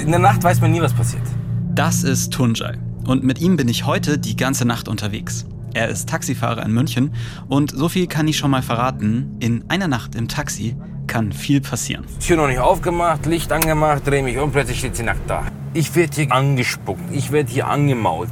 in der Nacht weiß man nie, was passiert. Das ist Tunjai. Und mit ihm bin ich heute die ganze Nacht unterwegs. Er ist Taxifahrer in München und so viel kann ich schon mal verraten. In einer Nacht im Taxi kann viel passieren. Tür noch nicht aufgemacht, Licht angemacht, drehe mich um, plötzlich steht sie nackt da. Ich werde hier angespuckt, ich werde hier angemault.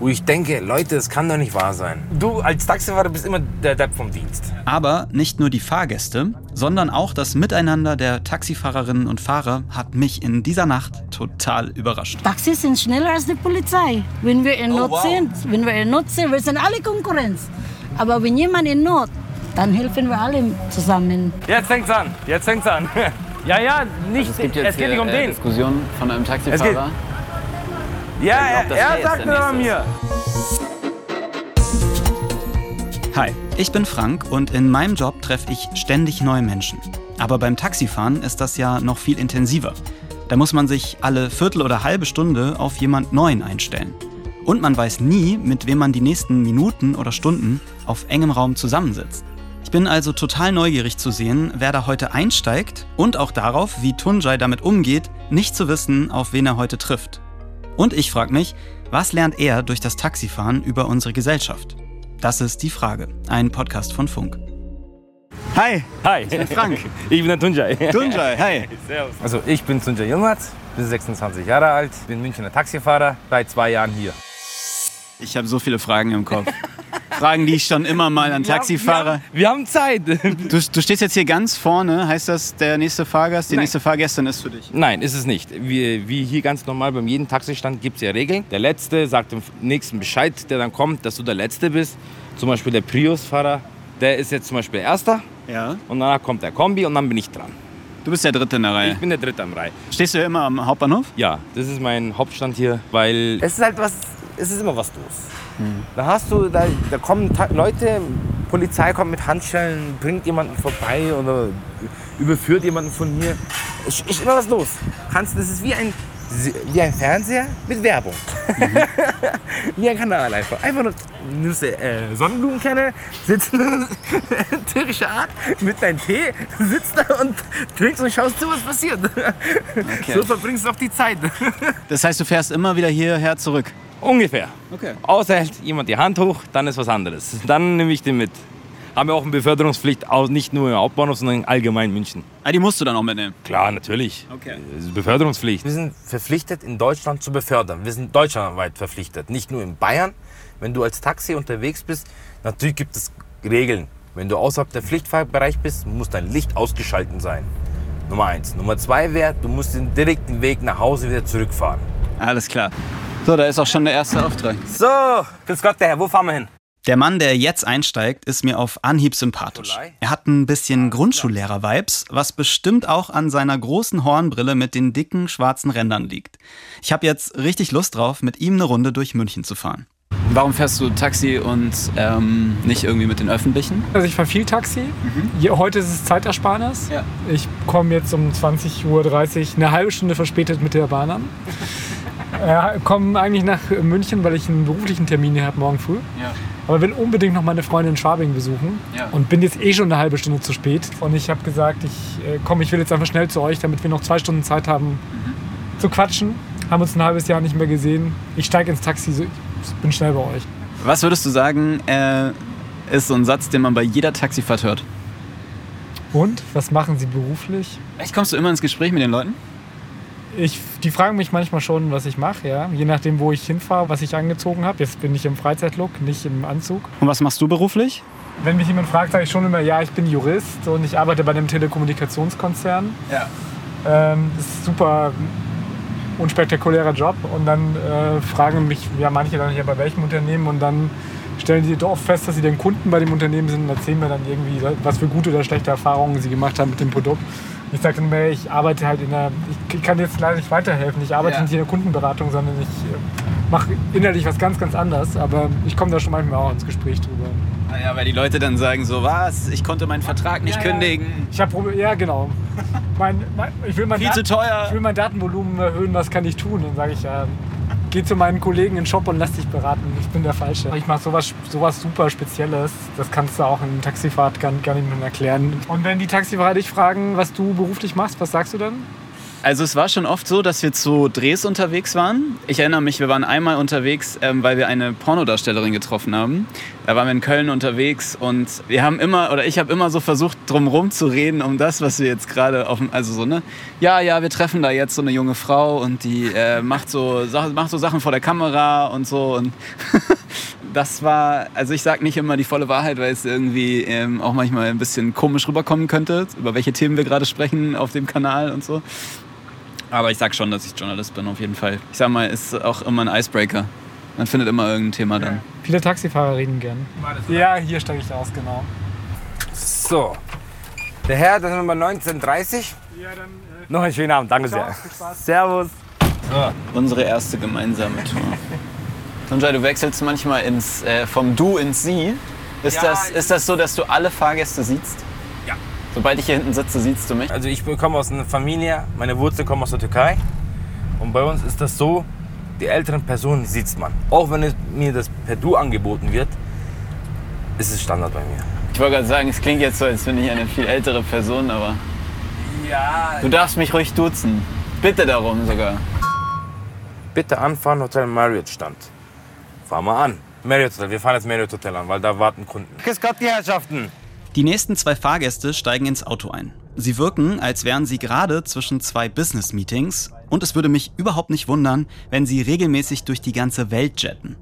Wo ich denke, Leute, das kann doch nicht wahr sein. Du als Taxifahrer bist immer der Depp vom Dienst. Aber nicht nur die Fahrgäste, sondern auch das Miteinander der Taxifahrerinnen und Fahrer hat mich in dieser Nacht total überrascht. Taxis sind schneller als die Polizei. Wenn wir in Oh, Not wow. sind, wenn wir in Not sind, wir sind alle Konkurrenz. Aber wenn jemand in Not, dann helfen wir alle zusammen. Jetzt fängt's an, jetzt fängt's an. ja, ja, nicht, Es gibt jetzt geht nicht um äh, den. Diskussion von einem Taxifahrer. Ja, das er, er jetzt sagt der mir Nächste mir. Hi, ich bin Frank und in meinem Job treffe ich ständig neue Menschen. Aber beim Taxifahren ist das ja noch viel intensiver. Da muss man sich alle Viertel oder halbe Stunde auf jemand Neuen einstellen. Und man weiß nie, mit wem man die nächsten Minuten oder Stunden auf engem Raum zusammensitzt. Ich bin also total neugierig zu sehen, wer da heute einsteigt und auch darauf, wie Tunjai damit umgeht, nicht zu wissen, auf wen er heute trifft. Und ich frage mich, was lernt er durch das Taxifahren über unsere Gesellschaft? Das ist die Frage. Ein Podcast von Funk. Hi, Hi, ich bin Frank. ich bin der Tunjai. Tunjai, hi. Also ich bin Tunjai Yilmaz, bin 26 Jahre alt, bin Münchner Taxifahrer, seit zwei Jahren hier. Ich habe so viele Fragen im Kopf. Fragen, die ich schon immer mal an Taxifahrer. Wir haben, wir haben Zeit. Du, du stehst jetzt hier ganz vorne. Heißt das, der nächste Fahrgast, die Nein. nächste Fahrgästin ist für dich? Nein, ist es nicht. Wie, wie hier ganz normal beim jedem Taxistand gibt es ja Regeln. Der Letzte sagt dem Nächsten Bescheid, der dann kommt, dass du der Letzte bist. Zum Beispiel der Prius-Fahrer, der ist jetzt zum Beispiel Erster. Ja. Und danach kommt der Kombi und dann bin ich dran. Du bist der Dritte in der Ich Reihe. bin der Dritte am Reihe. Stehst du immer am Hauptbahnhof? Ja, das ist mein Hauptstand hier, weil es ist halt was, es ist immer was los. Da hast du, da, da kommen Ta Leute, Polizei kommt mit Handschellen, bringt jemanden vorbei oder überführt jemanden von hier. Es ist immer was los. Kannst, das ist wie ein, wie ein Fernseher mit Werbung. wie ein Kanal einfach. Einfach nur, nimmst du äh, Sonnenblumenkerne, sitzt türkische Art mit deinem Tee, sitzt da und trinkst und schaust zu, was passiert. So verbringst du auch die Zeit. Das heißt, du fährst immer wieder hierher zurück. Ungefähr. Okay. Außer hält jemand die Hand hoch, dann ist was anderes. Dann nehme ich den mit. Haben wir auch eine Beförderungspflicht, auch nicht nur im Hauptbahnhof, sondern allgemein in München. Ah, die musst du dann auch mitnehmen. Klar, natürlich. Okay. Das ist Beförderungspflicht. Wir sind verpflichtet, in Deutschland zu befördern. Wir sind deutschlandweit verpflichtet, nicht nur in Bayern. Wenn du als Taxi unterwegs bist, natürlich gibt es Regeln. Wenn du außerhalb der Pflichtfahrbereich bist, muss dein Licht ausgeschalten sein. Nummer eins. Nummer zwei wäre, du musst den direkten Weg nach Hause wieder zurückfahren. Alles klar. So, da ist auch schon der erste Auftrag. So, grüß Gott, der Herr, wo fahren wir hin? Der Mann, der jetzt einsteigt, ist mir auf Anhieb sympathisch. Er hat ein bisschen Grundschullehrer-Vibes, was bestimmt auch an seiner großen Hornbrille mit den dicken schwarzen Rändern liegt. Ich habe jetzt richtig Lust drauf, mit ihm eine Runde durch München zu fahren. Warum fährst du Taxi und ähm, nicht irgendwie mit den Öffentlichen? Also ich fahre viel Taxi. Hier, heute ist es Zeitersparnis. Ja. Ich komme jetzt um 20.30 Uhr eine halbe Stunde verspätet mit der Bahn an. Äh, komme eigentlich nach München, weil ich einen beruflichen Termin hier habe morgen früh. Ja. Aber will unbedingt noch meine Freundin in Schwabing besuchen Ja. und bin jetzt eh schon eine halbe Stunde zu spät. Und ich habe gesagt, ich äh, komm, ich will jetzt einfach schnell zu euch, damit wir noch zwei Stunden Zeit haben zu quatschen. Haben uns ein halbes Jahr nicht mehr gesehen. Ich steige ins Taxi, so- ich bin schnell bei euch. Was würdest du sagen, äh, ist so ein Satz, den man bei jeder Taxifahrt hört? Und was machen Sie beruflich? Echt, kommst du immer ins Gespräch mit den Leuten? Ich, die fragen mich manchmal schon, was ich mache, ja. Je nachdem, wo ich hinfahre, was ich angezogen habe. Jetzt bin ich im Freizeitlook, nicht im Anzug. Und was machst du beruflich? Wenn mich jemand fragt, sage ich schon immer, ja, ich bin Jurist und ich arbeite bei einem Telekommunikationskonzern. Ja. Ähm, das ist ein super unspektakulärer Job. Und dann äh, fragen mich ja manche dann ja bei welchem Unternehmen und dann stellen sie doch oft fest, dass sie den Kunden bei dem Unternehmen sind und erzählen mir dann irgendwie, was für gute oder schlechte Erfahrungen sie gemacht haben mit dem Produkt. Ich sage dann ich arbeite halt in der, ich kann jetzt leider nicht weiterhelfen, ich arbeite Ja. nicht in der Kundenberatung, sondern ich äh, mache innerlich was ganz, ganz anderes. Aber ich komme da schon manchmal auch ins Gespräch drüber. Naja, weil die Leute dann sagen so, was, ich konnte meinen Vertrag nicht Ja, ja. kündigen. Ich habe Probleme, ja genau. Mein, mein, ich will mein Viel zu teuer. Ich will mein Datenvolumen erhöhen, was kann ich tun? Dann sage ich ja, geh zu meinen Kollegen in den Shop und lass dich beraten. Ich bin der Falsche. Ich mache sowas, sowas super Spezielles. Das kannst du auch in Taxifahrt gar, gar nicht mehr erklären. Und wenn die Taxifahrer dich fragen, was du beruflich machst, was sagst du dann? Also es war schon oft so, dass wir zu Drehs unterwegs waren. Ich erinnere mich, wir waren einmal unterwegs, ähm, weil wir eine Pornodarstellerin getroffen haben. Da waren wir in Köln unterwegs und wir haben immer, oder ich habe immer so versucht, drumherum zu reden, um das, was wir jetzt gerade auf dem, also so, ne? Ja, ja, wir treffen da jetzt so eine junge Frau und die äh, macht, so, macht so Sachen vor der Kamera und so und das war, also ich sage nicht immer die volle Wahrheit, weil es irgendwie ähm, auch manchmal ein bisschen komisch rüberkommen könnte, über welche Themen wir gerade sprechen auf dem Kanal und so. Aber ich sag schon, dass ich Journalist bin, auf jeden Fall. Ich sag mal, ist auch immer ein Icebreaker. Man findet immer irgendein Thema dann. Viele Taxifahrer reden gern. Ja, hier steige ich aus, genau. So. Der Herr, das sind wir bei 1930. Ja, dann. Noch einen schönen Abend, danke Ciao, sehr. viel Spaß. Servus. Unsere erste gemeinsame Tour. Sonjay, du wechselst manchmal ins, äh, vom Du ins Sie. Ist, Ja, das, ist das so, dass du alle Fahrgäste siehst? Ja. Sobald ich hier hinten sitze, siehst du mich? Also ich komme aus einer Familie, meine Wurzeln kommen aus der Türkei. Und bei uns ist das so, die älteren Personen sieht man. Auch wenn es mir das per Du angeboten wird, ist es Standard bei mir. Ich wollte gerade sagen, es klingt jetzt so, als bin ich eine viel ältere Person, aber Ja. du darfst mich ruhig duzen. Bitte darum sogar. Bitte anfahren, Hotel Marriott stand. Fahr mal an. Marriott Hotel, wir fahren jetzt Marriott Hotel an, weil da warten Kunden. Grüß Gott, die Herrschaften. Die nächsten zwei Fahrgäste steigen ins Auto ein. Sie wirken, als wären sie gerade zwischen zwei Business-Meetings und es würde mich überhaupt nicht wundern, wenn sie regelmäßig durch die ganze Welt jetten.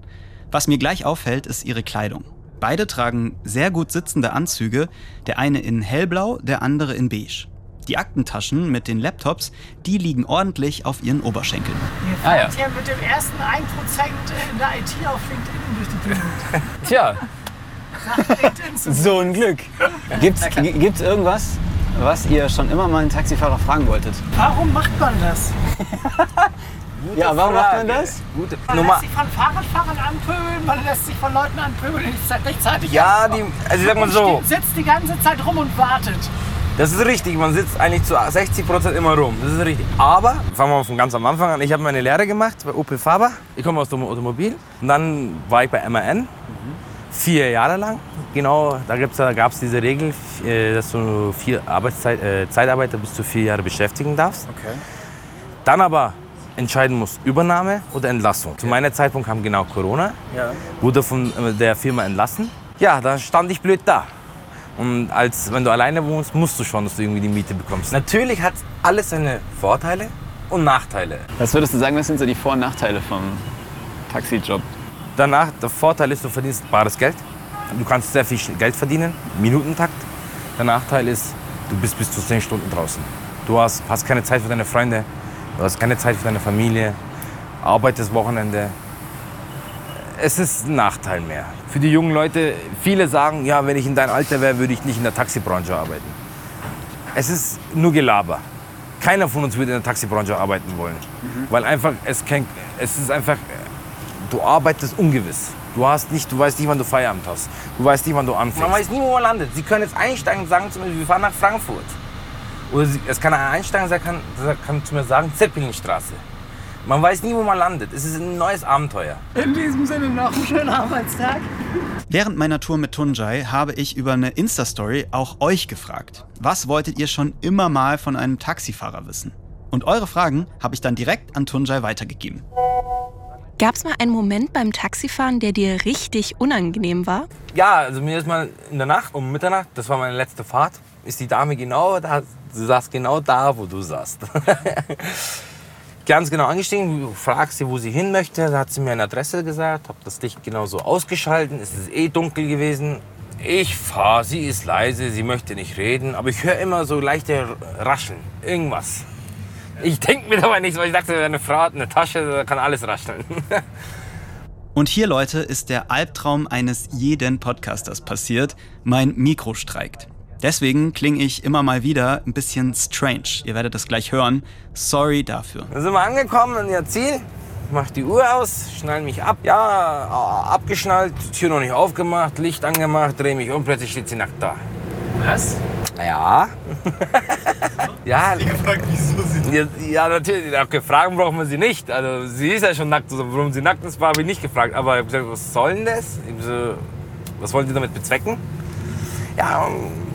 Was mir gleich auffällt, ist ihre Kleidung. Beide tragen sehr gut sitzende Anzüge, der eine in hellblau, der andere in beige. Die Aktentaschen mit den Laptops, die liegen ordentlich auf ihren Oberschenkeln. Ah ja. Hier mit dem ersten 1% in der IT auf LinkedIn durch die Gegend. Tja, LinkedIn zu So ein Glück. Gibt's, gibt's irgendwas, was ihr schon immer mal einen Taxifahrer fragen wolltet? Warum macht man das? ja, warum macht man das? gute Man Nummer. lässt sich von Fahrradfahrern anpöbeln, man lässt sich von Leuten anpöbeln, die sich rechtzeitig Ja, die, also ich sag mal so, Und sitzt die ganze Zeit rum und wartet. das ist richtig. Man sitzt eigentlich zu 60 Prozent immer rum. Das ist richtig. Aber, fangen wir mal von ganz am Anfang an. Ich habe meine Lehre gemacht bei Opel Faber. Ich komme aus dem Automobil. Und dann war ich bei MAN. Vier Jahre lang. Genau, da, da gab es diese Regel, äh, dass du vier Arbeitszeit, äh, Zeitarbeiter bis zu vier Jahre beschäftigen darfst. Okay. Dann aber entscheiden musst, Übernahme oder Entlassung. Zu meinem Zeitpunkt kam genau Corona, wurde von äh, der Firma entlassen. Ja, da stand ich blöd da. Und als wenn du alleine wohnst, musst du schon, dass du irgendwie die Miete bekommst. Natürlich hat alles seine Vorteile und Nachteile. Was würdest du sagen, was sind so die Vor- und Nachteile vom Taxijob? Danach, der Vorteil ist, du verdienst bares Geld. Du kannst sehr viel Geld verdienen, Minutentakt. Der Nachteil ist, du bist bis zu 10 Stunden draußen. Du hast, hast keine Zeit für deine Freunde, du hast keine Zeit für deine Familie, arbeitest Wochenende. Es ist ein Nachteil mehr. Für die jungen Leute, viele sagen, ja, wenn ich in dein Alter wäre, würde ich nicht in der Taxibranche arbeiten. Es ist nur Gelaber. Keiner von uns würde in der Taxibranche arbeiten wollen. Weil einfach, es, kein, es ist einfach, du arbeitest ungewiss. Du, hast nicht, du weißt nicht, wann du Feierabend hast. Du weißt nicht, wann du anfängst. Man weiß nie, wo man landet. Sie können jetzt einsteigen und sagen zu mir, wir fahren nach Frankfurt. Oder sie, es kann einer einsteigen und sagen- kann, kann zu mir sagen, Zeppelinstraße. Man weiß nie, wo man landet. Es ist ein neues Abenteuer. In diesem Sinne noch einen schönen Arbeitstag. Während meiner Tour mit Tunjai habe ich über eine Insta-Story auch euch gefragt. Was wolltet ihr schon immer mal von einem Taxifahrer wissen? Und eure Fragen habe ich dann direkt an Tunjai weitergegeben. Gab es mal einen Moment beim Taxifahren, der dir richtig unangenehm war? Ja, also mir ist mal in der Nacht, um Mitternacht, das war meine letzte Fahrt, ist die Dame genau da, sie saß genau da, wo du saßt. Ganz genau angestiegen, fragst sie, wo sie hin möchte, da hat sie mir eine Adresse gesagt, habe das Licht genau so ausgeschalten, es ist eh dunkel gewesen. Ich fahre, sie ist leise, sie möchte nicht reden, aber ich höre immer so leichte Rascheln, irgendwas. Ich denke mir dabei nichts, weil ich dachte, eine Frau hat eine Tasche, da kann alles rascheln. Und hier, Leute, ist der Albtraum eines jeden Podcasters passiert. Mein Mikro streikt. Deswegen klinge ich immer mal wieder ein bisschen strange. Ihr werdet das gleich hören. Sorry dafür. Dann sind wir angekommen an ihr Ziel. Mach die Uhr aus, schnall mich ab. Ja, a- abgeschnallt, Tür noch nicht aufgemacht, Licht angemacht, dreh mich um, plötzlich steht sie nackt da. Was? Ja. ja. gefragt, wieso sie ja, ja, natürlich. Gefragt brauchen wir sie nicht. Also, sie ist ja schon nackt. Also, warum sie nackt ist, habe ich nicht gefragt. Aber ich habe gesagt, was soll denn das? So, was wollen Sie damit bezwecken? Ja,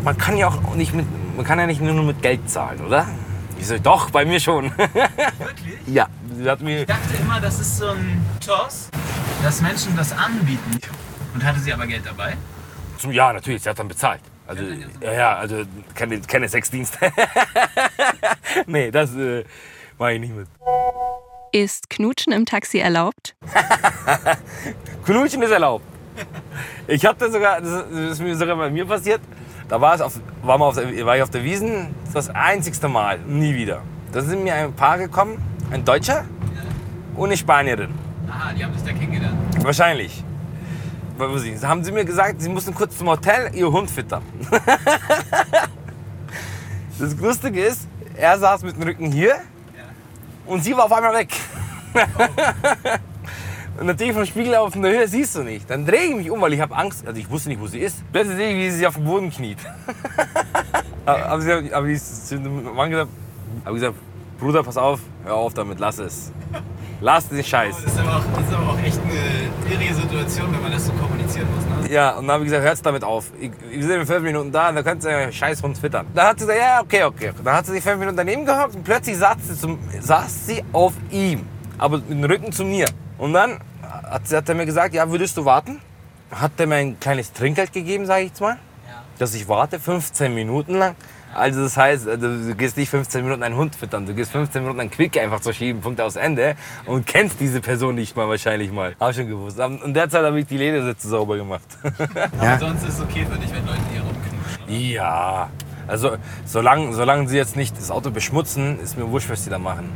man kann ja auch nicht mit, man kann ja nicht nur mit Geld zahlen, oder? Ich so, doch, bei mir schon. Wirklich? ja, sie hat mir Ich dachte immer, das ist so ein Toss, dass Menschen das anbieten. Und hatte sie aber Geld dabei? Ja, natürlich, sie hat dann bezahlt. Also, ja, ja, also keine, keine Sexdienste. nee, das äh, mache ich nicht mit. Ist Knutschen im Taxi erlaubt? Knutschen ist erlaubt. Ich hatte sogar, das ist mir sogar bei mir passiert, da war, es auf, war, auf der, war ich auf der Wiesen, das das einzigste Mal, nie wieder. Da sind mir ein Paar gekommen, ein Deutscher und eine Spanierin. Aha, die haben sich da kennengelernt. Wahrscheinlich. Sie- Haben sie mir gesagt, sie mussten kurz zum Hotel ihr Hund füttern. Das Lustige ist, er saß mit dem Rücken hier und sie war auf einmal weg. Und natürlich vom Spiegel auf der Höhe siehst du nicht. Dann drehe ich mich um, weil ich habe Angst. Also ich wusste nicht, wo sie ist. Plötzlich sehe ich, wie sie sich auf dem Boden kniet. aber sie, aber ich gesagt, Bruder, pass auf, hör auf damit, lass es. Lass den Scheiß. Das ist, aber auch, das ist aber auch echt eine irrige Situation, wenn man das so kommunizieren muss. Ne? Ja, und dann habe ich gesagt, hört's damit auf. Ich, wir sind in fünf Minuten da und da könnt ihr einen scheiß Hund füttern. Dann hat sie gesagt, ja, okay, okay. Dann hat sie sich fünf Minuten daneben gehockt und plötzlich saß sie, zum, saß sie auf ihm. Aber mit dem Rücken zu mir. Und dann hat, hat er mir gesagt, ja, würdest du warten? Hat er mir ein kleines Trinkgeld gegeben, sage ich jetzt mal. Dass ich warte, 15 Minuten lang. Also das heißt, also du gehst nicht 15 Minuten einen Hund füttern, du gehst 15 Minuten einen Quick einfach zu schieben, Punkt aus Ende und kennst diese Person nicht mal wahrscheinlich mal. Hab schon gewusst. Und derzeit habe ich die Ledersitze sauber gemacht. Aber sonst ist es okay für dich, wenn Leute hier rumknutschen. Ja, also solange, solange sie jetzt nicht das Auto beschmutzen, ist mir wurscht, was sie da machen.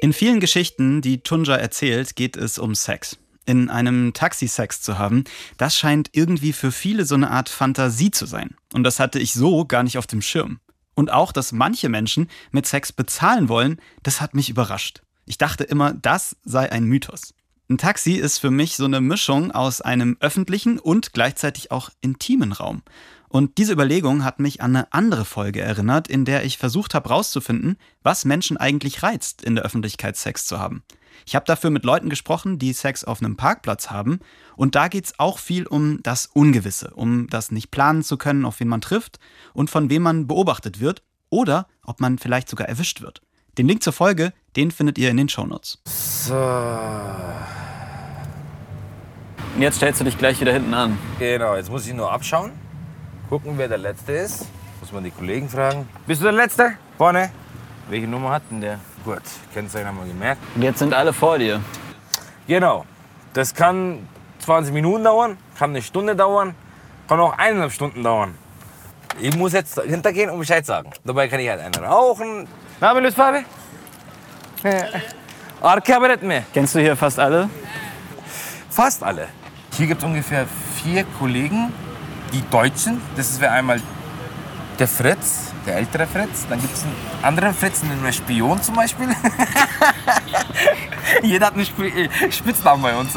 In vielen Geschichten, die Tunja erzählt, geht es um Sex. In einem Taxi Sex zu haben, das scheint irgendwie für viele so eine Art Fantasie zu sein. Und das hatte ich so gar nicht auf dem Schirm. Und auch, dass manche Menschen mit Sex bezahlen wollen, das hat mich überrascht. Ich dachte immer, das sei ein Mythos. Ein Taxi ist für mich so eine Mischung aus einem öffentlichen und gleichzeitig auch intimen Raum. Und diese Überlegung hat mich an eine andere Folge erinnert, in der ich versucht habe herauszufinden, was Menschen eigentlich reizt, in der Öffentlichkeit Sex zu haben. Ich habe dafür mit Leuten gesprochen, die Sex auf einem Parkplatz haben. Und da geht es auch viel um das Ungewisse, um das nicht planen zu können, auf wen man trifft und von wem man beobachtet wird oder ob man vielleicht sogar erwischt wird. Den Link zur Folge, den findet ihr in den Shownotes. So, Und jetzt stellst du dich gleich wieder hinten an. genau, jetzt muss ich nur abschauen, gucken, wer der Letzte ist. Muss man die Kollegen fragen. Bist du der Letzte? Vorne? Welche Nummer hat denn der? Gut, Kennzeichen haben wir gemerkt. Und jetzt sind alle vor dir. Genau. Das kann 20 Minuten dauern, kann eine Stunde dauern, kann auch eineinhalb Stunden dauern. Ich muss jetzt hintergehen und Bescheid sagen. Dabei kann ich halt einen rauchen. Na, vill du Farbe? Arkabaret mehr. Kennst du hier fast alle? Fast alle. Hier gibt es ungefähr vier Kollegen, die Deutsch sind. Das wäre einmal der Fritz, der ältere Fritz. Dann gibt es einen anderen Fritz, einen Spion zum Beispiel. Jeder hat einen Sp äh, Spitznamen bei uns.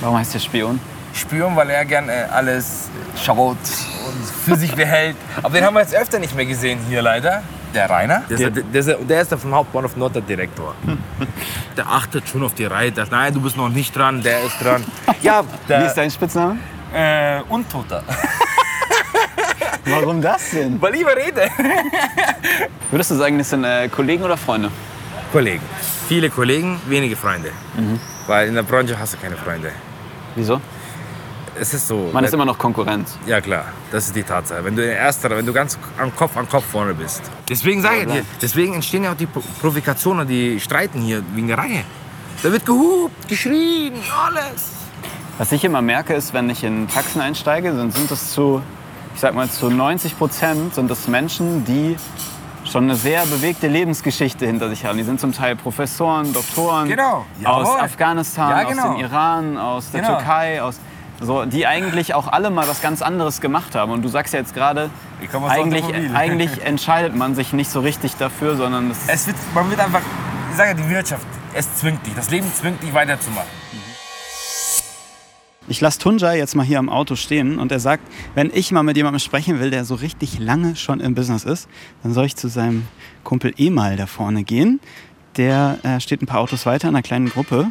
Warum heißt der Spion? Spion, weil er gern äh, alles schaut und für sich behält. Aber den haben wir jetzt öfter nicht mehr gesehen hier leider. Der Rainer. Der, ist, der, der, ist, der ist der vom Hauptbahnhof Nord der Direktor. Der achtet schon auf die Reihe. Der, nein, du bist noch nicht dran, der ist dran. Ja, Wie der ist dein Spitzname? äh, Untoter. Warum das denn? Weil ich rede. Würdest du sagen, das sind äh, Kollegen oder Freunde? Kollegen. Viele Kollegen, wenige Freunde. Weil in der Branche hast du keine Freunde. Wieso? Es ist so. Man ist immer noch Konkurrenz. Ja klar, das ist die Tatsache. Wenn du in erster, wenn du ganz an Kopf an Kopf vorne bist. Deswegen sage ich dir, deswegen entstehen ja auch die Pro- Provokationen, die streiten hier wegen der Reihe. Da wird gehupt, geschrien, alles. Was ich immer merke, ist, wenn ich in Taxen einsteige, dann sind es zu, ich sag mal, zu 90 Prozent sind es Menschen, die schon eine sehr bewegte Lebensgeschichte hinter sich haben. Die sind zum Teil Professoren, Doktoren Genau. aus. Afghanistan, Ja, aus genau. dem Iran, aus der Genau. Türkei, aus so, die eigentlich auch alle mal was ganz anderes gemacht haben. Und du sagst ja jetzt gerade, aus eigentlich, eigentlich entscheidet man sich nicht so richtig dafür, sondern es Es wird, man wird einfach, ich sage ja, die Wirtschaft, es zwingt dich, das Leben zwingt dich weiterzumachen. Ich lasse Tunja jetzt mal hier am Auto stehen und er sagt, wenn ich mal mit jemandem sprechen will, der so richtig lange schon im Business ist, dann soll ich zu seinem Kumpel Emal da vorne gehen. Der äh, steht ein paar Autos weiter in einer kleinen Gruppe.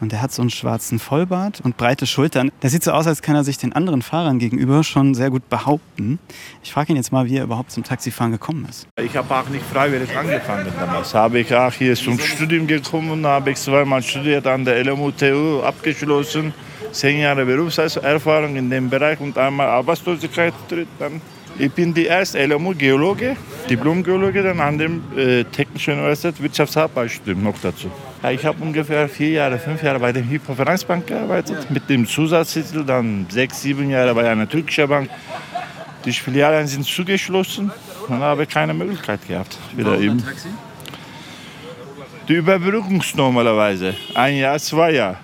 Und der hat so einen schwarzen Vollbart und breite Schultern. Der sieht so aus, als kann er sich den anderen Fahrern gegenüber schon sehr gut behaupten. Ich frage ihn jetzt mal, wie er überhaupt zum Taxifahren gekommen ist. Ich habe auch nicht freiwillig angefangen damals. Habe ich auch hier zum Studium gekommen, habe ich zweimal studiert an der LMU-TU abgeschlossen. Zehn Jahre Berufserfahrung in dem Bereich und einmal Arbeitslosigkeit. Dann ich bin die erste LMU-Geologe, Diplom-Geologe, dann an der äh, Technischen Universität Wirtschaftsarbeitsstudium noch dazu. Ja, ich habe ungefähr vier Jahre, fünf Jahre bei der Hypovereinsbank gearbeitet, mit dem Zusatztitel, dann sechs, sieben Jahre bei einer türkischen Bank. Die Filialen sind zugeschlossen und habe keine Möglichkeit gehabt. Wieder eben. Die Überbrückungs normalerweise, ein Jahr, zwei Jahre.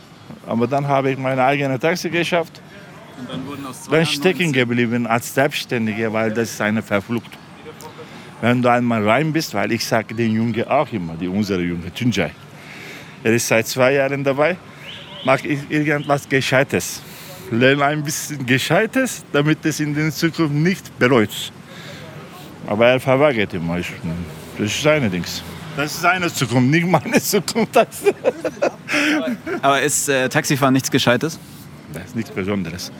Aber dann habe ich meine eigene Taxi geschafft. Und dann wurden aus Jahren stecken geblieben als Selbstständiger, weil das ist eine Verflucht. Wenn du einmal rein bist, weil ich sage den Jungen auch immer, die unsere Junge, Tunjai. Er ist seit zwei Jahren dabei, macht irgendwas Gescheites. Lerne ein bisschen Gescheites, damit es in der Zukunft nicht bereut. Aber er verweigert immer. Das ist seine Dings. Das ist seine Zukunft, nicht meine Zukunft. Aber ist äh, Taxifahren nichts Gescheites? das ist nichts Besonderes.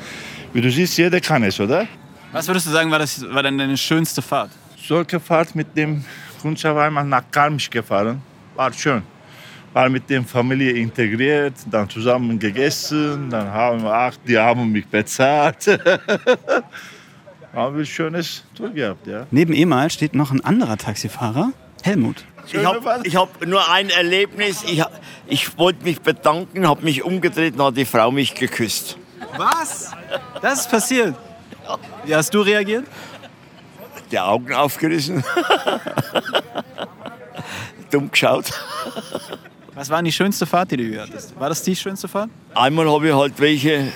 Wie du siehst, jeder kann es, oder? Was würdest du sagen, war, das, war denn deine schönste Fahrt? solche Fahrt mit dem Kundschaft einmal nach Garmisch gefahren. War schön. War mit der Familie integriert, dann zusammen gegessen, dann haben wir, ach, die haben mich bezahlt. haben wir ein schönes Tour gehabt, ja. Neben Emal steht noch ein anderer Taxifahrer, Helmut. Ich habe hab nur ein Erlebnis. Ich, ich wollte mich bedanken, habe mich umgedreht und hat die Frau mich geküsst. Was? Das ist passiert? Wie hast du reagiert? Die Augen aufgerissen. Dumm geschaut. Was war die schönste Fahrt, die du hattest? War das die schönste Fahrt? Einmal habe ich halt welche,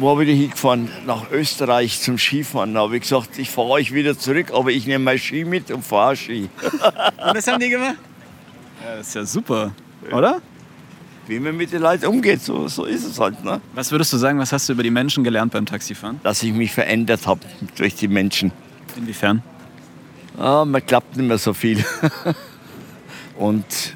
wo habe ich hingefahren? Nach Österreich zum Skifahren. Da habe ich gesagt, ich fahre euch wieder zurück, aber ich nehme mein Ski mit und fahre Ski. Und das haben die gemacht? Ja, das ist ja super, oder? Wie man mit den Leuten umgeht, so, so ist es halt. Ne? Was würdest du sagen, was hast du über die Menschen gelernt beim Taxifahren? Dass ich mich verändert habe durch die Menschen. Inwiefern? Ah, man klappt nicht mehr so viel. Und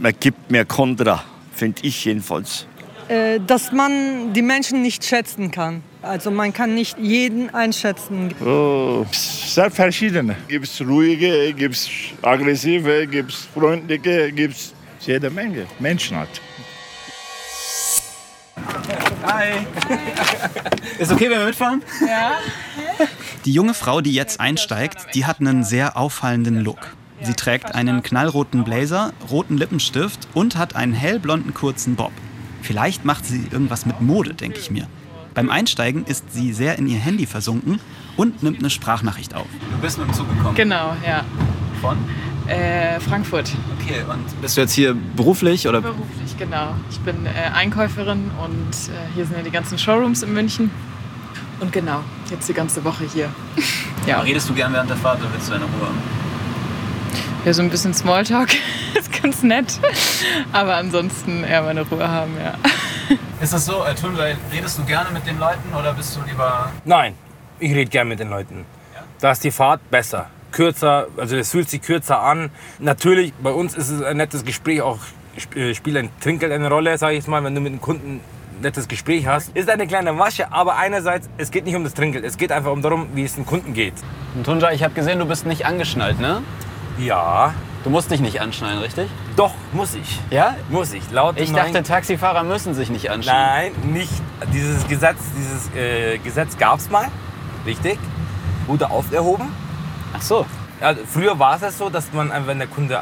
man gibt mehr Kontra, finde ich jedenfalls. Äh, dass man die Menschen nicht schätzen kann. Also man kann nicht jeden einschätzen. Oh, sehr verschiedene. Gibt es ruhige, gibt es aggressive, gibt es freundliche, gibt es jede Menge Menschen halt. Hi. Ist okay, wenn wir mitfahren? Die junge Frau, die jetzt einsteigt, die hat einen sehr auffallenden Look. Sie trägt einen knallroten Blazer, roten Lippenstift und hat einen hellblonden kurzen Bob. Vielleicht macht sie irgendwas mit Mode, denke ich mir. Beim Einsteigen ist sie sehr in ihr Handy versunken und nimmt eine Sprachnachricht auf. Du bist mit dem Zug gekommen. Genau, ja. Von? Äh, Frankfurt. Okay, und bist du jetzt hier beruflich oder? Beruflich, genau. Ich bin äh, Einkäuferin und äh, hier sind ja die ganzen Showrooms in München. Und genau, jetzt die ganze Woche hier. Ja, Redest du gern während der Fahrt oder willst du deine Ruhe? Ja so ein bisschen Smalltalk ist ganz nett. Aber ansonsten eher meine Ruhe haben, ja. Ist das so, äh, redest du gerne mit den Leuten oder bist du lieber... Nein, ich rede gern mit den Leuten. Da ist die Fahrt besser. Kürzer, also es fühlt sich kürzer an. Natürlich, bei uns ist es ein nettes Gespräch, auch äh, spielt ein Trinkgeld eine Rolle, sage ich jetzt mal, wenn du mit einem Kunden ein nettes Gespräch hast. Ist eine kleine Masche, aber einerseits, es geht nicht um das Trinkgeld, es geht einfach um darum, wie es dem Kunden geht. Und Tunja, ich habe gesehen, du bist nicht angeschnallt, ne? Ja, Du musst dich nicht anschnallen, richtig? doch, muss ich. Ja? Muss ich. Laut Ich dachte, Taxifahrer müssen sich nicht anschnallen. Nein, nicht. Dieses Gesetz, dieses äh, Gesetz gab es mal, richtig, wurde aufgehoben. Ach so. Ja, früher war es ja so, dass man, äh, wenn der Kunde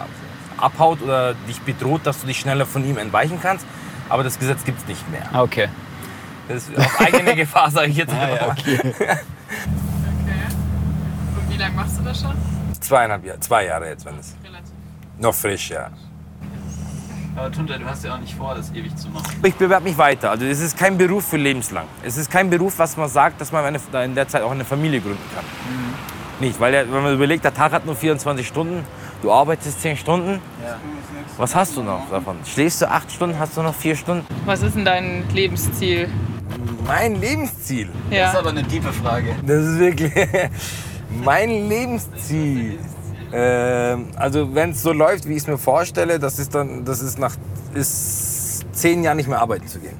abhaut oder dich bedroht, dass du dich schneller von ihm entweichen kannst. Aber das Gesetz gibt es nicht mehr. Ah, Okay. Das ist auf eigene Gefahr, sage ich jetzt Ah, ja, einfach okay. Und wie lange machst du das schon? Zweieinhalb Jahre, zwei Jahre jetzt, wenn es. Relativ. Noch frisch, ja. Aber Tunja, du hast ja auch nicht vor, das ewig zu machen. Ich bewerbe mich weiter. Also es ist kein Beruf für lebenslang. Es ist kein Beruf, was man sagt, dass man eine, in der Zeit auch eine Familie gründen kann. Nicht, weil der, wenn man überlegt, der Tag hat nur 24 Stunden, du arbeitest 10 Stunden. Was hast du noch davon? Schläfst du 8 Stunden, hast du noch 4 Stunden? Was ist denn dein Lebensziel? Mein Lebensziel. Das Ja. ist aber eine tiefe Frage. Das ist wirklich mein Lebensziel. Ähm, also wenn es so läuft, wie ich es mir vorstelle, das ist dann, das ist nach, ist zehn Jahren nicht mehr arbeiten zu gehen.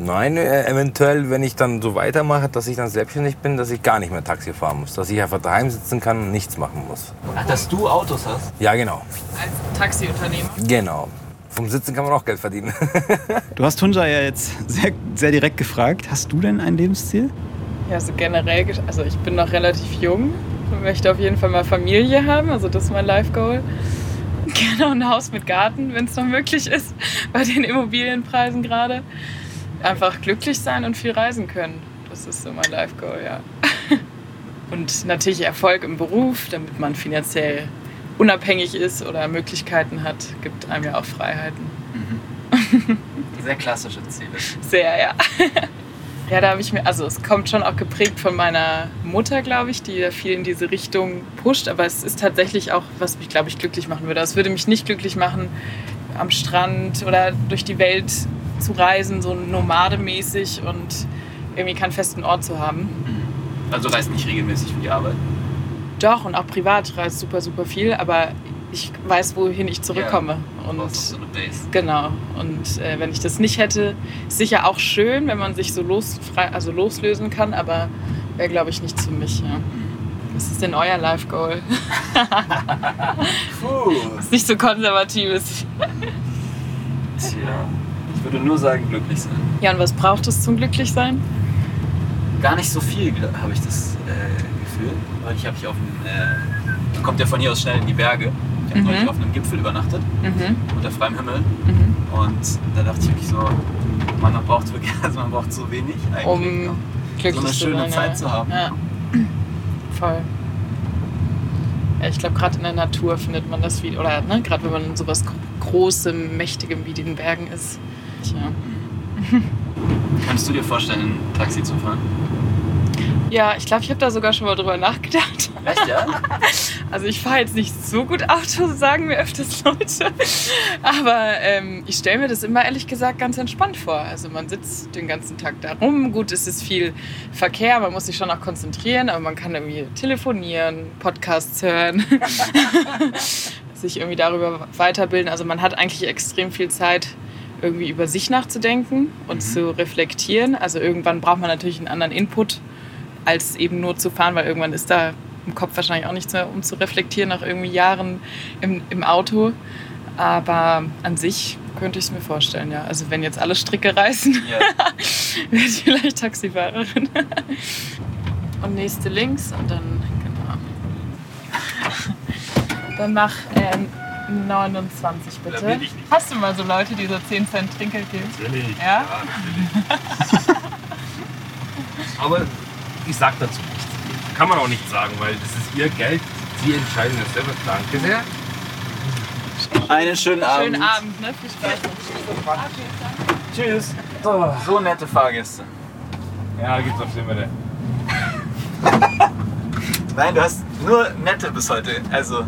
Nein, äh, eventuell, wenn ich dann so weitermache, dass ich dann selbstständig bin, dass ich gar nicht mehr Taxi fahren muss. Dass ich einfach daheim sitzen kann und nichts machen muss. Ach, dass du Autos hast? Ja, genau. Als Taxiunternehmer. Genau. Vom Sitzen kann man auch Geld verdienen. Du hast Tunja ja jetzt sehr, sehr direkt gefragt. Hast du denn ein Lebensziel? Ja, also generell, also ich bin noch relativ jung und möchte auf jeden Fall mal Familie haben, also das ist mein Life Goal. Gerne auch ein Haus mit Garten, wenn es noch möglich ist, bei den Immobilienpreisen gerade. Einfach glücklich sein und viel reisen können. Das ist so mein Life Goal, ja. Und natürlich Erfolg im Beruf, damit man finanziell unabhängig ist oder Möglichkeiten hat, gibt einem ja auch Freiheiten. Sehr klassische Ziele. Sehr, ja. Ja, da habe ich mir, also es kommt schon auch geprägt von meiner Mutter, glaube ich, die da viel in diese Richtung pusht. Aber es ist tatsächlich auch, was mich, glaube ich, glücklich machen würde. Es würde mich nicht glücklich machen, am Strand oder durch die Welt zu reisen, so nomademäßig und irgendwie keinen festen Ort zu haben. Also reist nicht regelmäßig für die Arbeit. Doch, und auch privat ich reise super, super viel, aber ich weiß, wohin ich zurückkomme. und so eine Base. Genau. Und äh, wenn ich das nicht hätte, ist sicher auch schön, wenn man sich so los, also loslösen kann, aber wäre, glaube ich, nichts für mich. Ja. Was ist denn euer Life Goal? ist nicht so konservatives. Tja, ich würde nur sagen, glücklich sein. Ja, und was braucht es zum Glücklichsein? Gar nicht so viel, habe ich das äh, Gefühl. Weil ich habe hier auf dem, äh, man kommt ja von hier aus schnell in die Berge. Ich habe Mhm. neulich auf einem Gipfel übernachtet, Mhm. unter freiem Himmel. Mhm. Und da dachte ich wirklich so, man, braucht wirklich, also man braucht so wenig eigentlich, Um glücklich so eine schöne sein, Zeit ja. zu haben. Ja. Voll. Ja, ich glaube, gerade in der Natur findet man das viel. Oder ne, gerade wenn man in sowas Großem, Mächtigem wie den Bergen ist. Tja. Könntest du dir vorstellen, ein Taxi zu fahren? Ja, ich glaube, ich habe da sogar schon mal drüber nachgedacht. Echt, ja? Also ich fahre jetzt nicht so gut Auto, sagen mir öfters Leute. Aber ähm, ich stelle mir das immer ehrlich gesagt ganz entspannt vor. Also man sitzt den ganzen Tag da rum. Gut, es ist viel Verkehr, man muss sich schon auch konzentrieren, aber man kann irgendwie telefonieren, Podcasts hören, sich irgendwie darüber weiterbilden. Also man hat eigentlich extrem viel Zeit, irgendwie über sich nachzudenken und zu reflektieren. Also irgendwann braucht man natürlich einen anderen Input, als eben nur zu fahren, weil irgendwann ist da im Kopf wahrscheinlich auch nichts mehr, um zu reflektieren nach irgendwie Jahren im, im Auto. Aber an sich könnte ich es mir vorstellen, ja. Also wenn jetzt alle Stricke reißen, wäre ich vielleicht Taxifahrerin. und nächste links und dann, genau. Dann mach ähm, 29 Da bitte. Hast du mal so Leute, die so 10 Cent Trinkgeld geben? Natürlich. Ja? Aber ich sag dazu nichts. Kann man auch nicht sagen, weil das ist ihr Geld. Sie entscheiden das selber. Danke sehr. Einen schönen Abend. Schönen Abend, ne? Viel Spaß. Tschüss. So, so nette Fahrgäste. Ja, gibt's auf jeden Fall. Nein, du hast nur nette bis heute. Also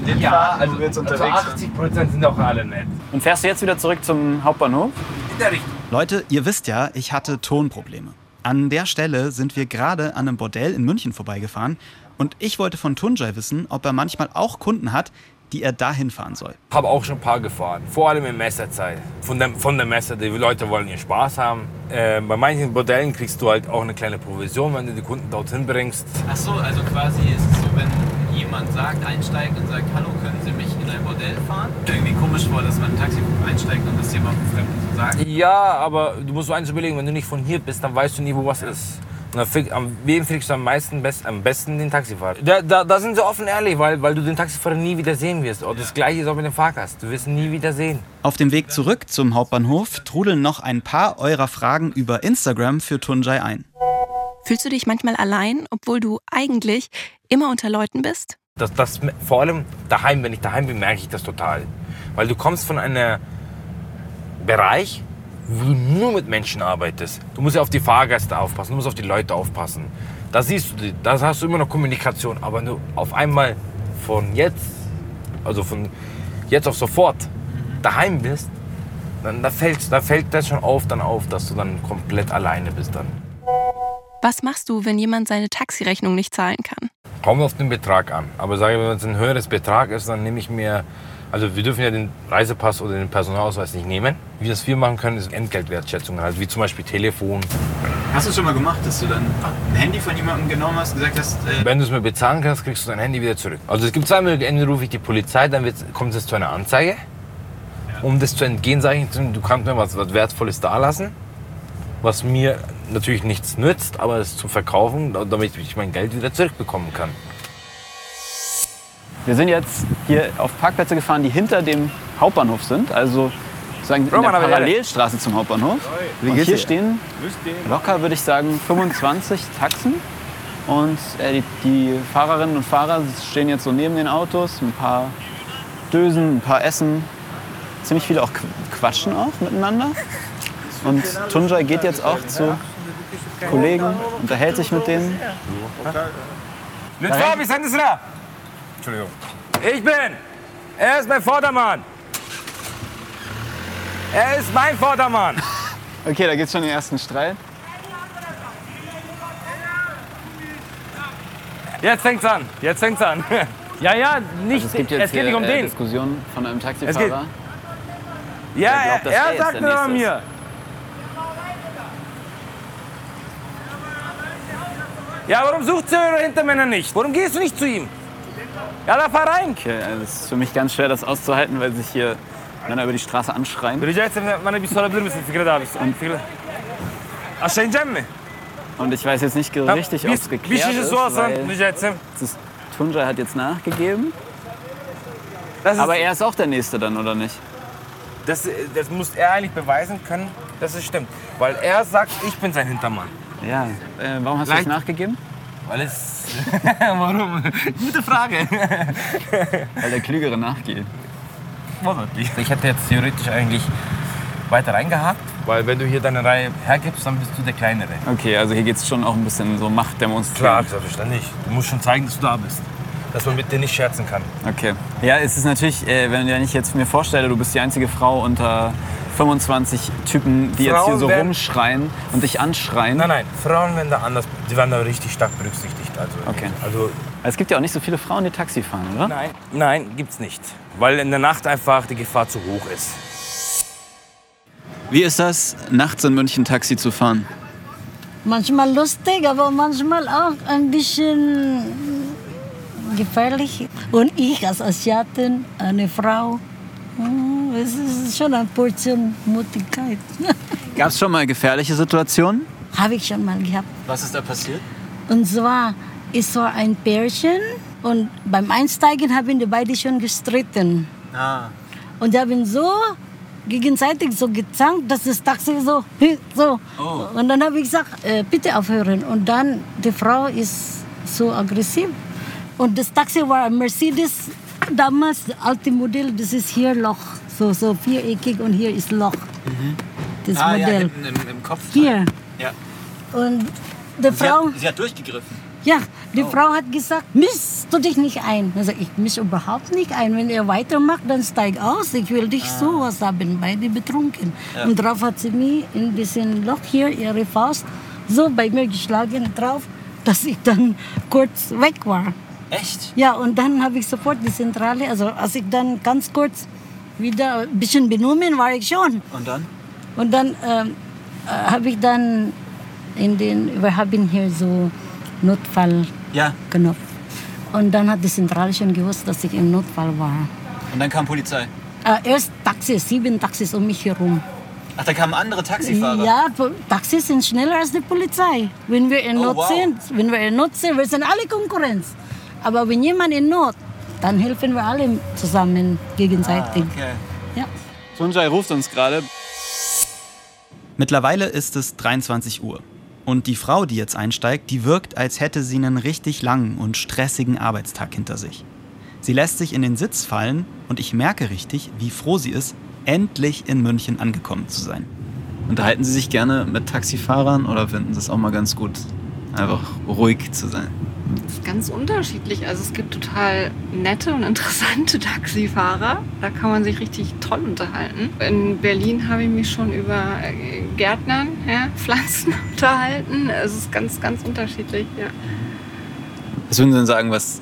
in den Ja, Fahrten, also, wir jetzt also unterwegs 80 Prozent sind auch alle nett. Und fährst du jetzt wieder zurück zum Hauptbahnhof? In der Richtung. Leute, ihr wisst ja, ich hatte Tonprobleme. An der Stelle sind wir gerade an einem Bordell in München vorbeigefahren und ich wollte von Tunjai wissen, ob er manchmal auch Kunden hat, die er dahin fahren soll. Habe auch schon ein paar gefahren, vor allem in Messerzeit. Von der, von der Messe, die Leute wollen ihren Spaß haben. Äh, bei manchen Bordellen kriegst du halt auch eine kleine Provision, wenn du die Kunden dorthin bringst. Ach so, also quasi ist es so, wenn jemand sagt, einsteigt und sagt, hallo, können Sie mich in ein Bordell fahren? Irgendwie komisch vor, dass man ein Taxi einsteigt und das jemandem Fremden so sagt. Ja, aber du musst so eins überlegen, wenn du nicht von hier bist, dann weißt du nie, wo was ist. Und dann fick, am, wem kriegst du am, meisten, best, am besten den Taxifahrer? Da, da, da sind sie offen ehrlich, weil, weil du den Taxifahrer nie wieder sehen wirst. Und das gleiche ist auch mit dem Fahrgast. Du wirst ihn nie wieder sehen. Auf dem Weg zurück zum Hauptbahnhof trudeln noch ein paar eurer Fragen über Instagram für Tunjai ein. Fühlst du dich manchmal allein, obwohl du eigentlich immer unter Leuten bist? Das, das, vor allem daheim, wenn ich daheim bin, merke ich das total. Weil du kommst von einem Bereich, wo du nur mit Menschen arbeitest. Du musst ja auf die Fahrgäste aufpassen, du musst auf die Leute aufpassen. Da siehst du, da hast du immer noch Kommunikation. Aber nur auf einmal von jetzt, also von jetzt auf sofort daheim bist, dann da fällt, da fällt das schon auf, dann auf, dass du dann komplett alleine bist dann. Was machst du, wenn jemand seine Taxirechnung nicht zahlen kann? Kommt auf den Betrag an. Aber sage ich, wenn es ein höheres Betrag ist, dann nehme ich mir. Also wir dürfen ja den Reisepass oder den Personalausweis nicht nehmen. Wie das wir machen können, ist Entgeltwertschätzung, also wie zum Beispiel Telefon. Hast du schon mal gemacht, dass du dann ein Handy von jemandem genommen hast und gesagt hast, äh, Wenn du es mir bezahlen kannst, kriegst du dein Handy wieder zurück. Also es gibt zwei Möglichkeiten. Entweder rufe ich die Polizei, dann kommt es zu einer Anzeige. Um das zu entgehen, sage ich, du kannst mir was, was Wertvolles dalassen, was mir natürlich nichts nützt, aber es zu verkaufen, damit ich mein Geld wieder zurückbekommen kann. Wir sind jetzt hier auf Parkplätze gefahren, die hinter dem Hauptbahnhof sind, also sozusagen in der. Parallelstraße zum Hauptbahnhof. Und hier stehen locker, würde ich sagen, 25 Taxen. Und äh, die, die Fahrerinnen und Fahrer stehen jetzt so neben den Autos, ein paar Dösen, ein paar Essen. Ziemlich viele auch qu- quatschen auch miteinander. Und Tunjai geht jetzt auch zu Kollegen, unterhält sich mit denen. Litwa, wie sind es da? Entschuldigung. Ich bin. Er ist mein Vordermann. Er ist mein Vordermann. Okay, da geht's schon den ersten Streit. Jetzt fängt's an. Jetzt fängt's an. Ja, ja, nicht. Also es gibt jetzt geht nicht um hier, äh, den. Diskussionen von einem Es geht- Taxifahrer. Ja, Der glaubt, er, er sagt nur mir. Ja, warum sucht ihr eure Hintermänner nicht? Warum gehst du nicht zu ihm? Ja, da fahr rein. Okay, also es ist für mich ganz schwer, das auszuhalten, weil sich hier Männer über die Straße anschreien. Und ich weiß jetzt nicht richtig, ob es geklärt ist, weil das Tunja hat jetzt nachgegeben. Aber er ist auch der Nächste dann, oder nicht? das, das muss er eigentlich beweisen können, dass es stimmt. Weil er sagt, ich bin sein Hintermann. Ja. Äh, warum hast du Leicht- nachgegeben? Weil es... warum? Gute Frage. Weil der Klügere nachgeht. Ich hätte jetzt theoretisch eigentlich weiter reingehakt. Weil wenn du hier deine Reihe hergibst, dann bist du der Kleinere. Okay, also hier geht es schon auch ein bisschen so Macht demonstrieren. Klar, selbstverständlich. Du musst schon zeigen, dass du da bist. Dass man mit dir nicht scherzen kann. Okay. Ja, es ist natürlich, äh, wenn wenn ich jetzt mir vorstelle, du bist die einzige Frau unter 25 Typen, die jetzt hier Frauen so werden- rumschreien und dich anschreien. Nein, nein, Frauen werden da anders, die werden da richtig stark berücksichtigt. Also, Okay. also Es gibt ja auch nicht so viele Frauen, die Taxi fahren, oder? nein, nein, gibt's nicht. Weil in der Nacht einfach die Gefahr zu hoch ist. Wie ist das, nachts in München Taxi zu fahren? Manchmal lustig, aber manchmal auch ein bisschen gefährlich. Und ich als Asiatin, eine Frau, hm, es ist schon eine Portion Mutigkeit. Gab es schon mal gefährliche Situationen? Habe ich schon mal gehabt. Was ist da passiert? Und zwar, es war ein Pärchen und beim Einsteigen haben die beide schon gestritten. Ah. Und die haben so gegenseitig so gezankt, dass das Taxi so, so. Oh. Und dann habe ich gesagt, äh, bitte aufhören. Und dann, die Frau ist so aggressiv. Und das Taxi war ein Mercedes, damals, das alte Modell, das ist hier Loch. So, so viereckig und hier ist Loch. Das ah, ja, Modell. hinten im, im Kopf. hier. Ja. Und die Sie Frau... hat, sie hat durchgegriffen. Ja, die Frau hat gesagt, mischst du dich nicht ein. Also ich mische überhaupt nicht ein. Wenn er weitermacht, dann steig aus. Ich will dich sowas haben. Beide betrunken. Ja. Und drauf hat sie mir ein bisschen Loch hier, ihre Faust, so bei mir geschlagen drauf, dass ich dann kurz weg war. Echt? Ja, und dann habe ich sofort die Zentrale, also als ich dann ganz kurz wieder ein bisschen benommen war ich schon. Und dann? Und dann ähm, äh, habe ich dann in den, wir haben hier so Notfall Ja. Knopf. Und dann hat die Zentrale schon gewusst, dass ich im Notfall war. Und dann kam Polizei. Äh, erst Taxis, sieben Taxis um mich herum. Ach, da kamen andere Taxifahrer. Ja, Taxis sind schneller als die Polizei. Wenn wir in Oh, Not wow. sind, wenn wir in Not sind, wir sind alle Konkurrenz. Aber wenn jemand in Not, dann helfen wir alle zusammen gegenseitig. Ah, Okay. Ja. Tunjai ruft uns gerade. Mittlerweile ist es 23 Uhr. Und die Frau, die jetzt einsteigt, die wirkt, als hätte sie einen richtig langen und stressigen Arbeitstag hinter sich. Sie lässt sich in den Sitz fallen und ich merke richtig, wie froh sie ist, endlich in München angekommen zu sein. Unterhalten Sie sich gerne mit Taxifahrern oder finden Sie es auch mal ganz gut, einfach ruhig zu sein? Das ist ganz unterschiedlich. Also es gibt total nette und interessante Taxifahrer. Da kann man sich richtig toll unterhalten. In Berlin habe ich mich schon über äh, Gärtnern, ja, Pflanzen unterhalten. Es ist ganz, ganz unterschiedlich, ja. Was würden Sie denn sagen, was,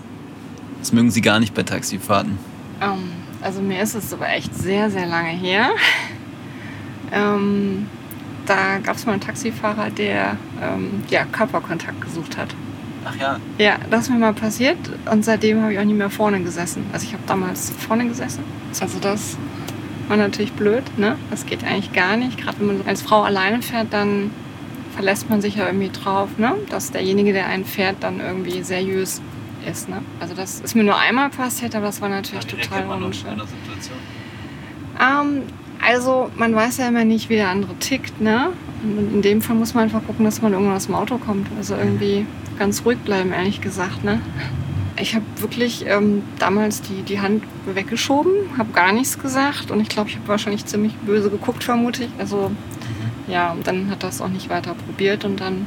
was mögen Sie gar nicht bei Taxifahrten? Ähm, also mir ist es aber echt sehr, sehr lange her. Ähm, da gab es mal einen Taxifahrer, der ähm, ja, Körperkontakt gesucht hat. Ach ja. Ja, das ist mir mal passiert und seitdem habe ich auch nie mehr vorne gesessen. Also ich habe damals vorne gesessen. Also das war natürlich blöd, ne? Das geht eigentlich gar nicht. Gerade wenn man als Frau alleine fährt, dann verlässt man sich ja irgendwie drauf, ne? Dass derjenige, der einen fährt, dann irgendwie seriös ist, ne? Also das ist mir nur einmal passiert, aber das war natürlich total unschön. Ähm, also man weiß ja immer nicht, wie der andere tickt, ne? Und in dem Fall muss man einfach gucken, dass man irgendwann aus dem Auto kommt. Also irgendwie ganz ruhig bleiben, ehrlich gesagt, ne? Ich habe wirklich ähm, damals die, die Hand weggeschoben, habe gar nichts gesagt und ich glaube, ich habe wahrscheinlich ziemlich böse geguckt, vermute ich. Also ja, und dann hat das auch nicht weiter probiert und dann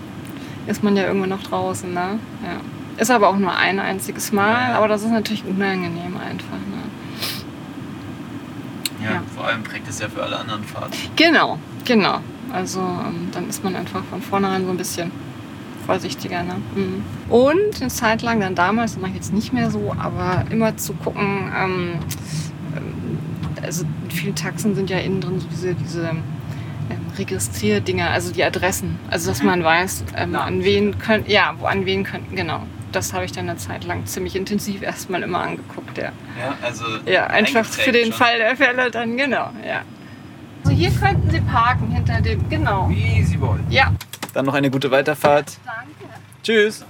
ist man ja irgendwann noch draußen, ne? Ja. Ist aber auch nur ein einziges Mal, aber das ist natürlich unangenehm einfach. Vor allem prägt es ja für alle anderen Fahrten. Genau, genau. Also ähm, dann ist man einfach von vornherein so ein bisschen vorsichtiger. Ne? Mhm. Und eine Zeit lang dann damals, das mache ich jetzt nicht mehr so, aber immer zu gucken, ähm, ähm, also viele Taxen sind ja innen drin so diese, diese ähm, Registrierdinger, also die Adressen. Also dass man weiß, ähm, an wen können, ja, wo an wen könnten, genau. Das habe ich dann eine Zeit lang ziemlich intensiv erstmal immer angeguckt, ja. Ja, also. Ja, einfach für den schon. Fall der Fälle dann, genau, ja. Also hier könnten Sie parken hinter dem, genau. Wie Sie wollen. Ja. Dann noch eine gute Weiterfahrt. Danke. Tschüss.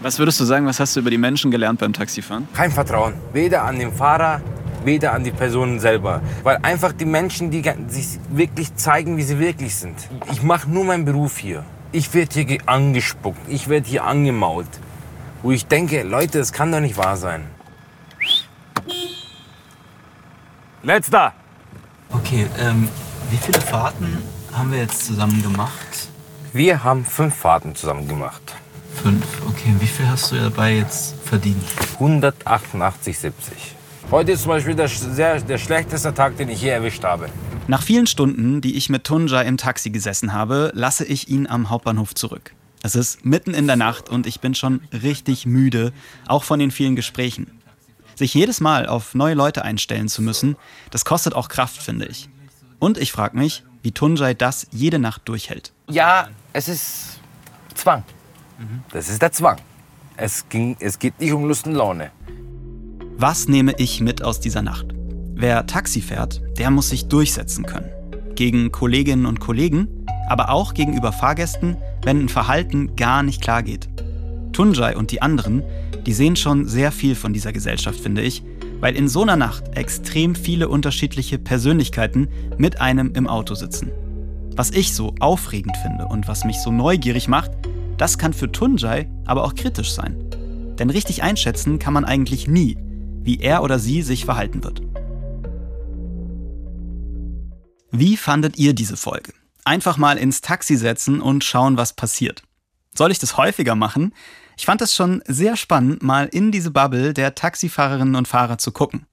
Was würdest du sagen, was hast du über die Menschen gelernt beim Taxifahren? Kein Vertrauen. Weder an den Fahrer, weder an die Personen selber. Weil einfach die Menschen, die sich wirklich zeigen, wie sie wirklich sind. Ich mache nur meinen Beruf hier. Ich werde hier ge- angespuckt, ich werde hier angemault. Wo ich denke, Leute, das kann doch nicht wahr sein. Letzter! Okay, ähm, wie viele Fahrten haben wir jetzt zusammen gemacht? Wir haben fünf Fahrten zusammen gemacht. Fünf. Okay, wie viel hast du dabei jetzt verdient? 188,70. Heute ist zum Beispiel der, sehr, der schlechteste Tag, den ich je erwischt habe. Nach vielen Stunden, die ich mit Tunja im Taxi gesessen habe, lasse ich ihn am Hauptbahnhof zurück. Es ist mitten in der Nacht und ich bin schon richtig müde, auch von den vielen Gesprächen. Sich jedes Mal auf neue Leute einstellen zu müssen, das kostet auch Kraft, finde ich. Und ich frage mich, wie Tunjai das jede Nacht durchhält. Ja, es ist Zwang. Das ist der Zwang. Es, ging, es geht nicht um Lust und Laune. Was nehme ich mit aus dieser Nacht? Wer Taxi fährt, der muss sich durchsetzen können. Gegen Kolleginnen und Kollegen, aber auch gegenüber Fahrgästen, wenn ein Verhalten gar nicht klar geht. Tunjai und die anderen, die sehen schon sehr viel von dieser Gesellschaft, finde ich, weil in so einer Nacht extrem viele unterschiedliche Persönlichkeiten mit einem im Auto sitzen. Was ich so aufregend finde und was mich so neugierig macht, das kann für Tunjai aber auch kritisch sein. Denn richtig einschätzen kann man eigentlich nie, wie er oder sie sich verhalten wird. Wie fandet ihr diese Folge? Einfach mal ins Taxi setzen und schauen, was passiert. Soll ich das häufiger machen? Ich fand es schon sehr spannend, mal in diese Bubble der Taxifahrerinnen und Fahrer zu gucken.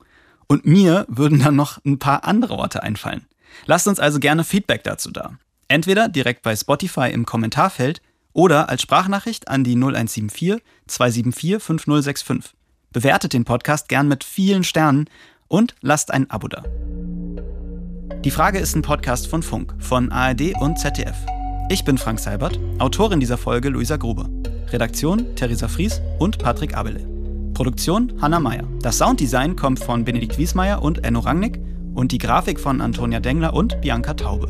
Und mir würden dann noch ein paar andere Orte einfallen. Lasst uns also gerne Feedback dazu da. Entweder direkt bei Spotify im Kommentarfeld oder als Sprachnachricht an die 0174 274 5065. Bewertet den Podcast gern mit vielen Sternen und lasst ein Abo da. Die Frage ist ein Podcast von Funk, von ARD und ZDF. Ich bin Frank Seibert, Autorin dieser Folge Luisa Gruber. Redaktion Theresa Fries und Patrick Abele. Produktion Hanna Meyer. Das Sounddesign kommt von Benedikt Wiesmeier und Enno Rangnick und die Grafik von Antonia Dengler und Bianca Taube.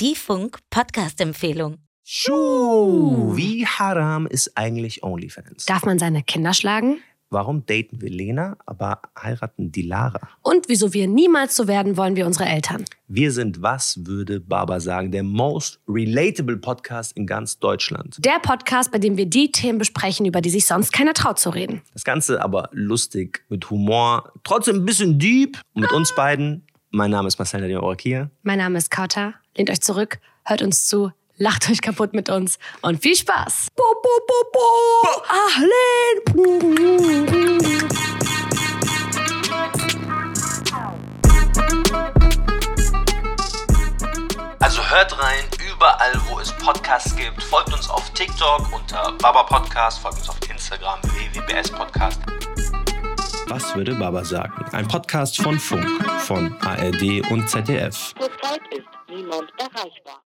Die Funk-Podcast-Empfehlung. Schuh, wie haram ist eigentlich OnlyFans? Darf man seine Kinder schlagen? Warum daten wir Lena, aber heiraten die Lara? Und wieso wir niemals so werden wollen wie unsere Eltern? Wir sind, was würde Baba sagen, der most relatable Podcast in ganz Deutschland. Der Podcast, bei dem wir die Themen besprechen, über die sich sonst keiner traut zu reden. Das Ganze aber lustig, mit Humor, trotzdem ein bisschen deep. Und mit uns beiden, mein Name ist Marcel Orakia. Mein Name ist Kauta. Lehnt euch zurück, hört uns zu, lacht euch kaputt mit uns und viel Spaß. Bo, bo, bo, bo. Ahlen. Also hört rein, überall wo es Podcasts gibt. Folgt uns auf TikTok unter Baba Podcast, folgt uns auf Instagram www.bs Podcast. Was würde Baba sagen? Ein Podcast von Funk, von ARD und ZDF. Zurzeit ist niemand erreichbar.